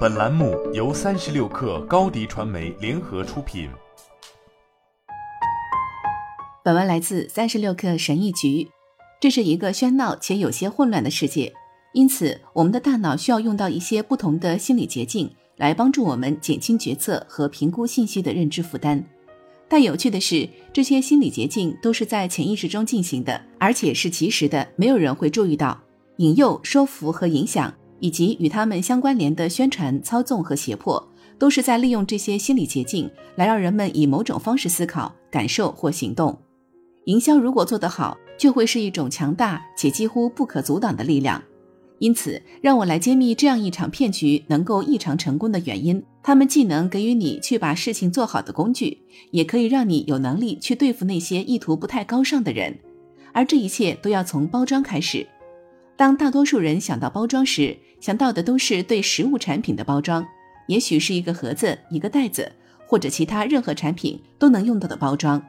本栏目由三十六氪高低传媒联合出品。本文来自三十六氪神译局。这是一个喧闹且有些混乱的世界，因此我们的大脑需要用到一些不同的心理捷径来帮助我们减轻决策和评估信息的认知负担。但有趣的是，这些心理捷径都是在潜意识中进行的，而且是及时的，没有人会注意到。引诱、说服和影响，以及与他们相关联的宣传、操纵和胁迫，都是在利用这些心理捷径来让人们以某种方式思考、感受或行动。营销如果做得好，就会是一种强大且几乎不可阻挡的力量。因此，让我来揭秘这样一场骗局能够异常成功的原因。他们既能给予你去把事情做好的工具，也可以让你有能力去对付那些意图不太高尚的人。而这一切都要从包装开始。当大多数人想到包装时，想到的都是对实物产品的包装，也许是一个盒子、一个袋子，或者其他任何产品都能用到的包装。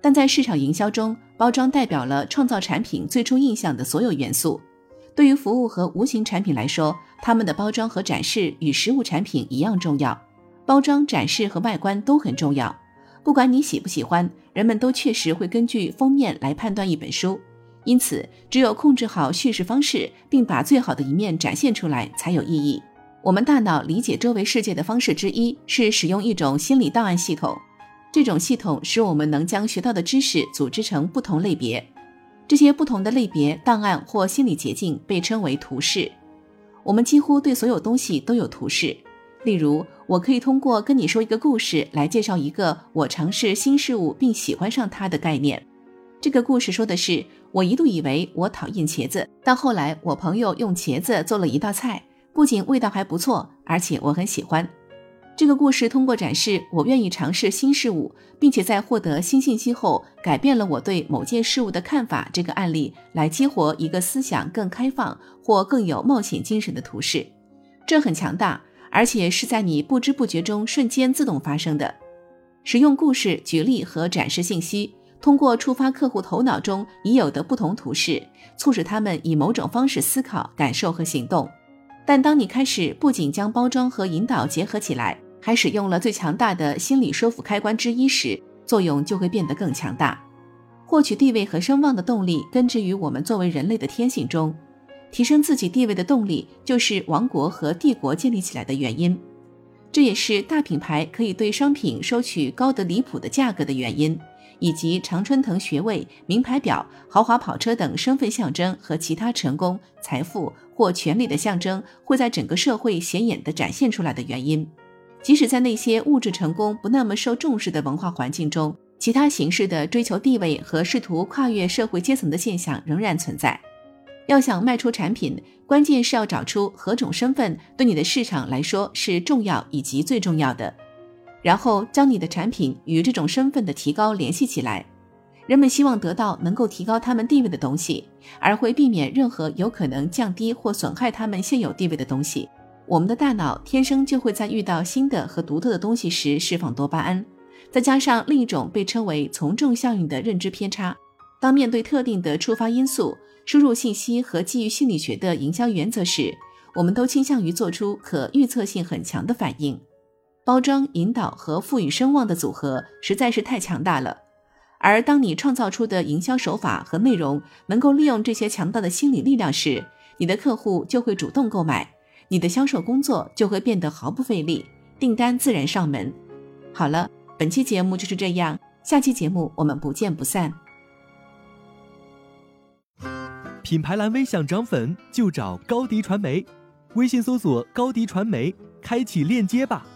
但在市场营销中，包装代表了创造产品最初印象的所有元素。对于服务和无形产品来说，它们的包装和展示与实物产品一样重要。包装、展示和外观都很重要。不管你喜不喜欢，人们都确实会根据封面来判断一本书。因此，只有控制好叙事方式，并把最好的一面展现出来，才有意义。我们大脑理解周围世界的方式之一是使用一种心理档案系统。这种系统使我们能将学到的知识组织成不同类别。这些不同的类别档案或心理捷径被称为图示。我们几乎对所有东西都有图示。例如，我可以通过跟你说一个故事来介绍一个我尝试新事物并喜欢上它的概念。这个故事说的是，我一度以为我讨厌茄子，但后来我朋友用茄子做了一道菜，不仅味道还不错，而且我很喜欢。这个故事通过展示我愿意尝试新事物，并且在获得新信息后改变了我对某件事物的看法这个案例，来激活一个思想更开放或更有冒险精神的图示。这很强大，而且是在你不知不觉中瞬间自动发生的。使用故事举例和展示信息。通过触发客户头脑中已有的不同图示，促使他们以某种方式思考、感受和行动。但当你开始不仅将包装和引导结合起来，还使用了最强大的心理说服开关之一时，作用就会变得更强大。获取地位和声望的动力根植于我们作为人类的天性中，提升自己地位的动力就是王国和帝国建立起来的原因。这也是大品牌可以对商品收取高得离谱的价格的原因。以及常春藤学位、名牌表、豪华跑车等身份象征和其他成功、财富或权力的象征会在整个社会显眼地展现出来的原因，即使在那些物质成功不那么受重视的文化环境中，其他形式的追求地位和试图跨越社会阶层的现象仍然存在。要想卖出产品，关键是要找出何种身份对你的市场来说是重要以及最重要的。然后将你的产品与这种身份的提高联系起来。人们希望得到能够提高他们地位的东西，而会避免任何有可能降低或损害他们现有地位的东西。我们的大脑天生就会在遇到新的和独特的东西时释放多巴胺，再加上另一种被称为从众效应的认知偏差。当面对特定的触发因素、输入信息和基于心理学的营销原则时，我们都倾向于做出可预测性很强的反应。包装、引导和赋予声望的组合实在是太强大了，而当你创造出的营销手法和内容能够利用这些强大的心理力量时，你的客户就会主动购买，你的销售工作就会变得毫不费力，订单自然上门。好了，本期节目就是这样，下期节目我们不见不散。品牌蓝 V 想涨粉就找高迪传媒，微信搜索高迪传媒，开启链接吧。